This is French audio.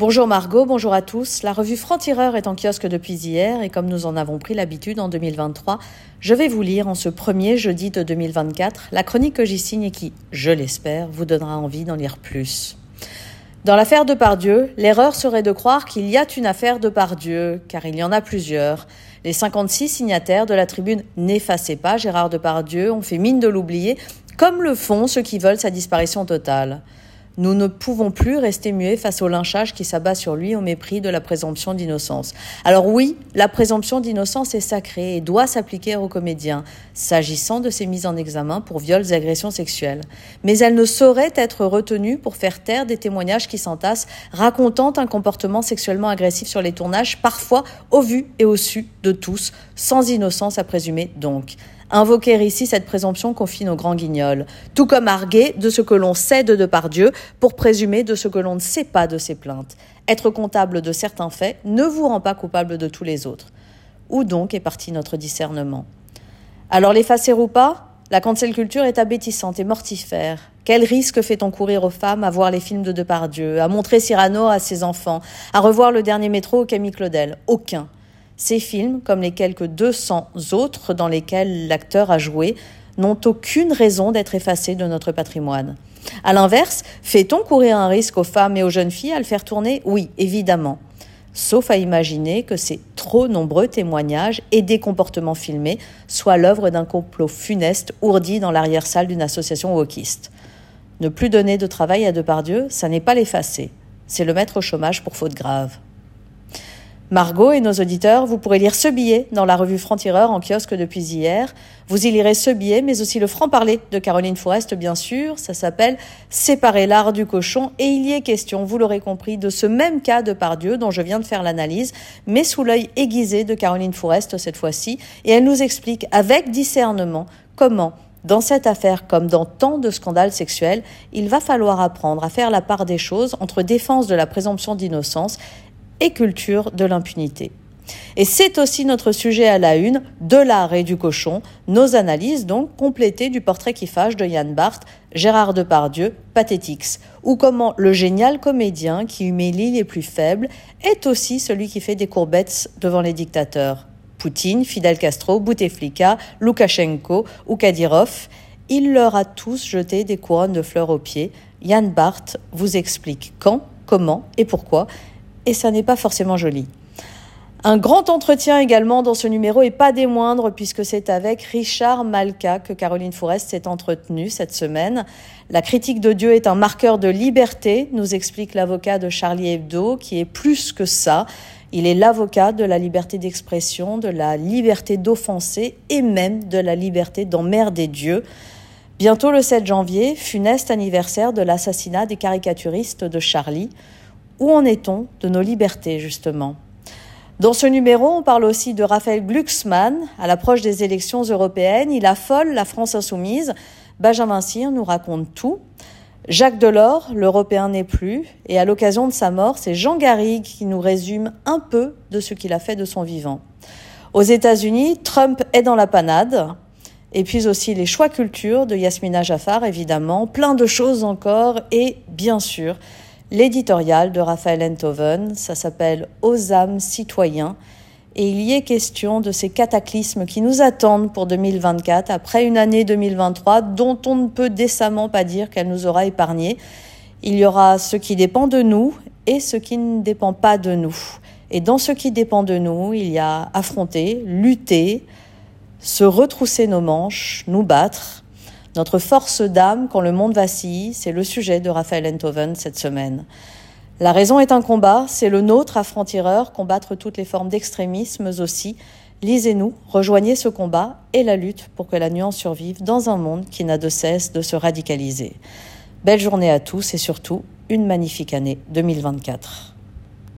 Bonjour Margot, bonjour à tous. La revue Franc-Tireur est en kiosque depuis hier et comme nous en avons pris l'habitude en 2023, je vais vous lire en ce premier jeudi de 2024 la chronique que j'y signe et qui, je l'espère, vous donnera envie d'en lire plus. Dans l'affaire de Pardieu, l'erreur serait de croire qu'il y a une affaire de Pardieu, car il y en a plusieurs. Les 56 signataires de la tribune N'effacez pas Gérard Depardieu ont fait mine de l'oublier, comme le font ceux qui veulent sa disparition totale. Nous ne pouvons plus rester muets face au lynchage qui s'abat sur lui au mépris de la présomption d'innocence. Alors oui, la présomption d'innocence est sacrée et doit s'appliquer aux comédiens, s'agissant de ces mises en examen pour viols et agressions sexuelles. Mais elle ne saurait être retenue pour faire taire des témoignages qui s'entassent, racontant un comportement sexuellement agressif sur les tournages, parfois au vu et au su de tous, sans innocence à présumer donc. Invoquer ici cette présomption confine au grand guignol, tout comme arguer de ce que l'on sait de Dieu pour présumer de ce que l'on ne sait pas de ses plaintes. Être comptable de certains faits ne vous rend pas coupable de tous les autres. Où donc est parti notre discernement? Alors l'effacer ou pas? La cancel culture est abétissante et mortifère. Quel risque fait-on courir aux femmes à voir les films de Depardieu, à montrer Cyrano à ses enfants, à revoir le dernier métro au Camille Claudel? Aucun. Ces films, comme les quelques 200 autres dans lesquels l'acteur a joué, n'ont aucune raison d'être effacés de notre patrimoine. À l'inverse, fait-on courir un risque aux femmes et aux jeunes filles à le faire tourner? Oui, évidemment. Sauf à imaginer que ces trop nombreux témoignages et des comportements filmés soient l'œuvre d'un complot funeste ourdi dans l'arrière-salle d'une association wokiste. Ne plus donner de travail à Depardieu, ça n'est pas l'effacer, c'est le mettre au chômage pour faute grave. Margot et nos auditeurs, vous pourrez lire ce billet dans la revue Franc-Tireur en kiosque depuis hier. Vous y lirez ce billet, mais aussi le franc-parler de Caroline Forest, bien sûr. Ça s'appelle Séparer l'art du cochon et il y est question, vous l'aurez compris, de ce même cas de Pardieu dont je viens de faire l'analyse, mais sous l'œil aiguisé de Caroline Forest cette fois-ci. Et elle nous explique avec discernement comment dans cette affaire, comme dans tant de scandales sexuels, il va falloir apprendre à faire la part des choses entre défense de la présomption d'innocence et culture de l'impunité. Et c'est aussi notre sujet à la une de l'art et du cochon, nos analyses donc complétées du portrait qui fâche de Yann Barth, Gérard Depardieu, Pathétix, ou comment le génial comédien qui humilie les plus faibles est aussi celui qui fait des courbettes devant les dictateurs. Poutine, Fidel Castro, Bouteflika, Loukachenko ou Kadyrov, il leur a tous jeté des couronnes de fleurs aux pieds. Yann Barth vous explique quand, comment et pourquoi et ça n'est pas forcément joli. Un grand entretien également dans ce numéro et pas des moindres puisque c'est avec Richard Malka que Caroline Forest s'est entretenue cette semaine. La critique de Dieu est un marqueur de liberté, nous explique l'avocat de Charlie Hebdo, qui est plus que ça. Il est l'avocat de la liberté d'expression, de la liberté d'offenser et même de la liberté d'emmerder Dieu. Bientôt le 7 janvier, funeste anniversaire de l'assassinat des caricaturistes de Charlie. Où en est-on de nos libertés, justement? Dans ce numéro, on parle aussi de Raphaël Glucksmann. À l'approche des élections européennes, il affole la France insoumise. Benjamin Cyr nous raconte tout. Jacques Delors, l'Européen n'est plus, et à l'occasion de sa mort, c'est Jean Garrigue qui nous résume un peu de ce qu'il a fait de son vivant. Aux États-Unis, Trump est dans la panade, et puis aussi les choix culture de Yasmina Jaffar, évidemment, plein de choses encore, et bien sûr, l'éditorial de Raphaël Enthoven. Ça s'appelle Aux âmes citoyens. Et il y est question de ces cataclysmes qui nous attendent pour 2024, après une année 2023 dont on ne peut décemment pas dire qu'elle nous aura épargnés. Il y aura ce qui dépend de nous et ce qui ne dépend pas de nous. Et dans ce qui dépend de nous, il y a affronter, lutter, se retrousser nos manches, nous battre, notre force d'âme quand le monde vacille, c'est le sujet de Raphaël Enthoven cette semaine. La raison est un combat, c'est le nôtre à franc-tireur, combattre toutes les formes d'extrémisme aussi. Lisez-nous, rejoignez ce combat et la lutte pour que la nuance survive dans un monde qui n'a de cesse de se radicaliser. Belle journée à tous et surtout une magnifique année 2024.